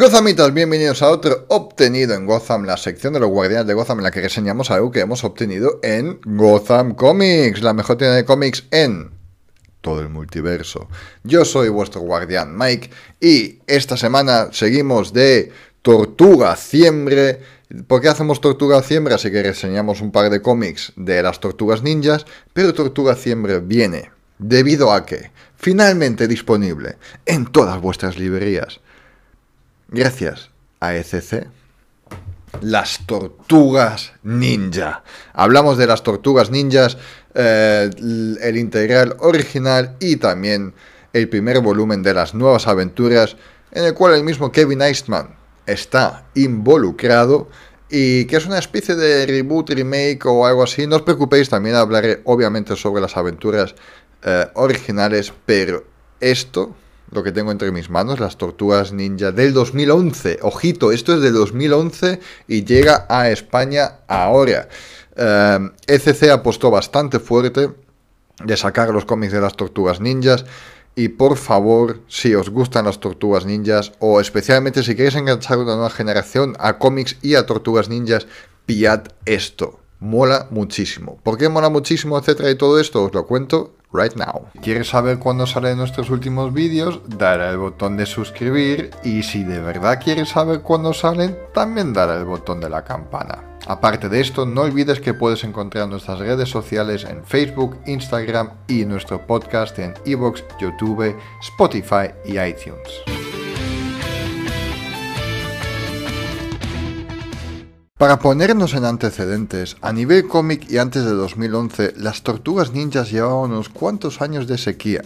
Gozamitas, bienvenidos a otro obtenido en Gotham, la sección de los guardianes de Gotham en la que reseñamos algo que hemos obtenido en Gotham Comics, la mejor tienda de cómics en todo el multiverso. Yo soy vuestro guardián Mike y esta semana seguimos de Tortuga Ciembre. ¿Por qué hacemos Tortuga Ciembre? Así que reseñamos un par de cómics de las Tortugas Ninjas, pero Tortuga Ciembre viene debido a que finalmente disponible en todas vuestras librerías gracias a ECC, las tortugas ninja. Hablamos de las tortugas ninjas, eh, el integral original y también el primer volumen de las nuevas aventuras, en el cual el mismo Kevin Eastman está involucrado y que es una especie de reboot, remake o algo así. No os preocupéis, también hablaré obviamente sobre las aventuras eh, originales, pero esto lo que tengo entre mis manos, las tortugas ninja del 2011. Ojito, esto es del 2011 y llega a España ahora. ECC eh, e apostó bastante fuerte de sacar los cómics de las tortugas ninjas. Y por favor, si os gustan las tortugas ninjas, o especialmente si queréis enganchar una nueva generación a cómics y a tortugas ninjas, pillad esto. Mola muchísimo. ¿Por qué mola muchísimo, etcétera, y todo esto? Os lo cuento right now. ¿Quieres saber cuándo salen nuestros últimos vídeos? Dale al botón de suscribir y si de verdad quieres saber cuándo salen, también dale al botón de la campana. Aparte de esto, no olvides que puedes encontrar nuestras redes sociales en Facebook, Instagram y nuestro podcast en Evox, YouTube, Spotify y iTunes. Para ponernos en antecedentes, a nivel cómic y antes de 2011, las Tortugas Ninjas llevaban unos cuantos años de sequía.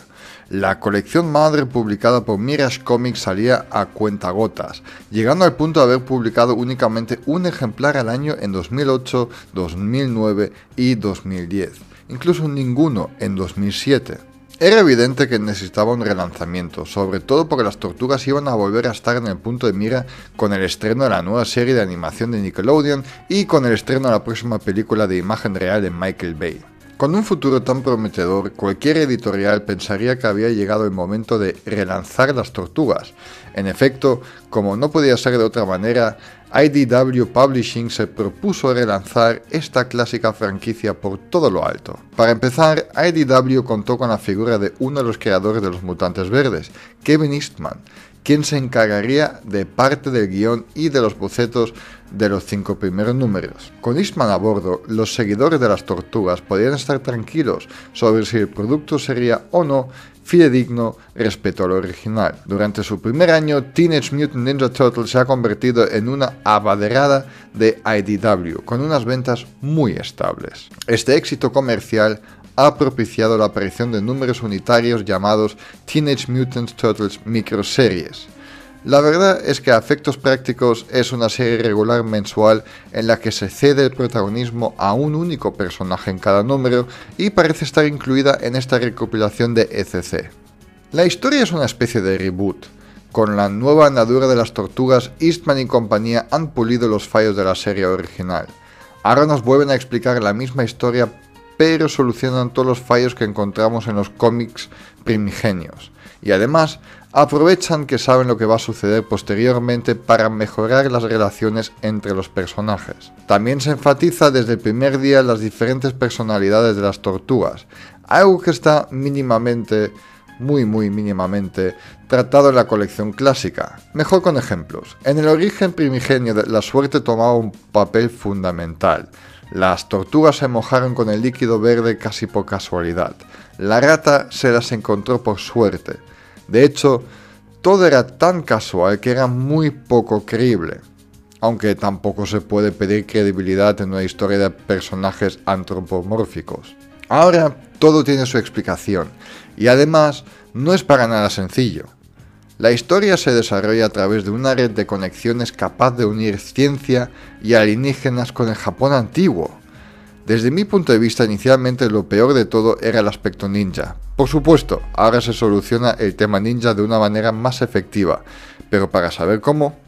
La colección madre publicada por Mirage Comics salía a cuentagotas, llegando al punto de haber publicado únicamente un ejemplar al año en 2008, 2009 y 2010, incluso ninguno en 2007. Era evidente que necesitaba un relanzamiento, sobre todo porque las tortugas iban a volver a estar en el punto de mira con el estreno de la nueva serie de animación de Nickelodeon y con el estreno de la próxima película de imagen real de Michael Bay. Con un futuro tan prometedor, cualquier editorial pensaría que había llegado el momento de relanzar las tortugas. En efecto, como no podía ser de otra manera, IDW Publishing se propuso relanzar esta clásica franquicia por todo lo alto. Para empezar, IDW contó con la figura de uno de los creadores de los Mutantes Verdes, Kevin Eastman, quien se encargaría de parte del guion y de los bocetos de los cinco primeros números. Con Eastman a bordo, los seguidores de las tortugas podían estar tranquilos sobre si el producto sería o no fidedigno respecto al original. Durante su primer año, Teenage Mutant Ninja Turtles se ha convertido en una abaderada de IDW, con unas ventas muy estables. Este éxito comercial ha propiciado la aparición de números unitarios llamados Teenage Mutant Turtles Microseries, la verdad es que a efectos prácticos es una serie regular mensual en la que se cede el protagonismo a un único personaje en cada número y parece estar incluida en esta recopilación de ECC. La historia es una especie de reboot. Con la nueva andadura de las tortugas, Eastman y compañía han pulido los fallos de la serie original. Ahora nos vuelven a explicar la misma historia, pero solucionan todos los fallos que encontramos en los cómics primigenios. Y además aprovechan que saben lo que va a suceder posteriormente para mejorar las relaciones entre los personajes. También se enfatiza desde el primer día las diferentes personalidades de las tortugas, algo que está mínimamente, muy muy mínimamente, tratado en la colección clásica. Mejor con ejemplos. En el origen primigenio la suerte tomaba un papel fundamental. Las tortugas se mojaron con el líquido verde casi por casualidad. La rata se las encontró por suerte. De hecho, todo era tan casual que era muy poco creíble, aunque tampoco se puede pedir credibilidad en una historia de personajes antropomórficos. Ahora todo tiene su explicación, y además no es para nada sencillo. La historia se desarrolla a través de una red de conexiones capaz de unir ciencia y alienígenas con el Japón antiguo, desde mi punto de vista, inicialmente lo peor de todo era el aspecto ninja. Por supuesto, ahora se soluciona el tema ninja de una manera más efectiva, pero para saber cómo,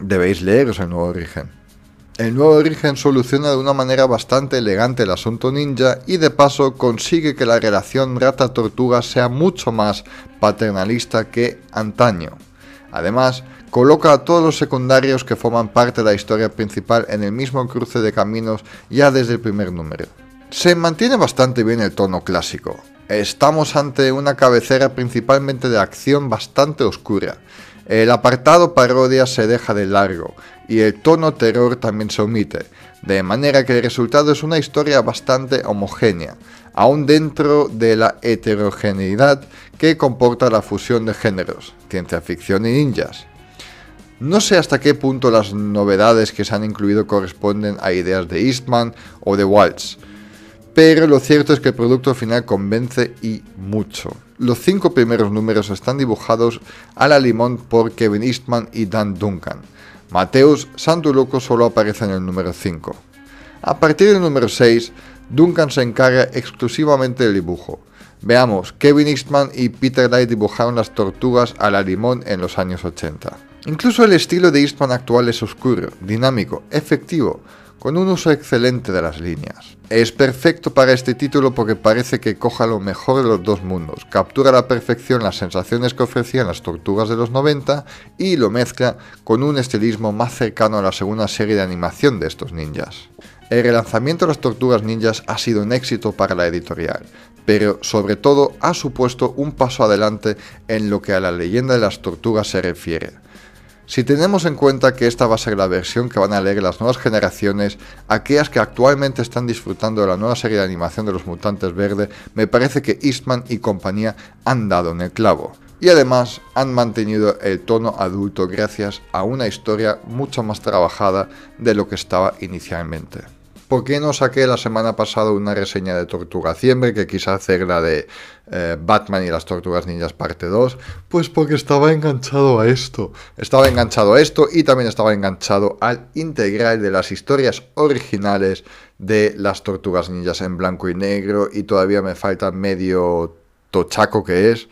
debéis leeros el nuevo origen. El nuevo origen soluciona de una manera bastante elegante el asunto ninja y de paso consigue que la relación rata-tortuga sea mucho más paternalista que antaño. Además, coloca a todos los secundarios que forman parte de la historia principal en el mismo cruce de caminos ya desde el primer número. Se mantiene bastante bien el tono clásico. Estamos ante una cabecera principalmente de acción bastante oscura. El apartado parodia se deja de largo y el tono terror también se omite, de manera que el resultado es una historia bastante homogénea, aún dentro de la heterogeneidad que comporta la fusión de géneros, ciencia ficción y ninjas. No sé hasta qué punto las novedades que se han incluido corresponden a ideas de Eastman o de Waltz, pero lo cierto es que el producto final convence y mucho. Los cinco primeros números están dibujados a la limón por Kevin Eastman y Dan Duncan. Mateus Santuluco solo aparece en el número 5. A partir del número 6, Duncan se encarga exclusivamente del dibujo. Veamos, Kevin Eastman y Peter Light dibujaron las tortugas a la limón en los años 80. Incluso el estilo de Eastman actual es oscuro, dinámico, efectivo, con un uso excelente de las líneas. Es perfecto para este título porque parece que coja lo mejor de los dos mundos, captura a la perfección las sensaciones que ofrecían las tortugas de los 90 y lo mezcla con un estilismo más cercano a la segunda serie de animación de estos ninjas. El relanzamiento de las tortugas ninjas ha sido un éxito para la editorial, pero sobre todo ha supuesto un paso adelante en lo que a la leyenda de las tortugas se refiere si tenemos en cuenta que esta va a ser la versión que van a leer las nuevas generaciones, aquellas que actualmente están disfrutando de la nueva serie de animación de los mutantes verde, me parece que Eastman y compañía han dado en el clavo. Y además han mantenido el tono adulto gracias a una historia mucho más trabajada de lo que estaba inicialmente. ¿Por qué no saqué la semana pasada una reseña de Tortuga Ciembre, que quise hacer la de eh, Batman y las Tortugas Ninjas parte 2? Pues porque estaba enganchado a esto. Estaba enganchado a esto y también estaba enganchado al integral de las historias originales de las Tortugas Ninjas en blanco y negro y todavía me falta medio tochaco que es.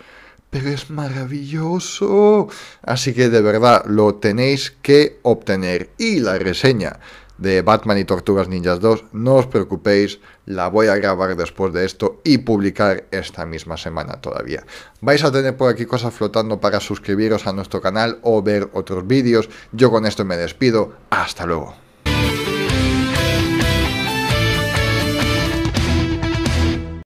Pero es maravilloso. Así que de verdad lo tenéis que obtener. Y la reseña de Batman y Tortugas Ninjas 2, no os preocupéis, la voy a grabar después de esto y publicar esta misma semana todavía. Vais a tener por aquí cosas flotando para suscribiros a nuestro canal o ver otros vídeos. Yo con esto me despido, hasta luego.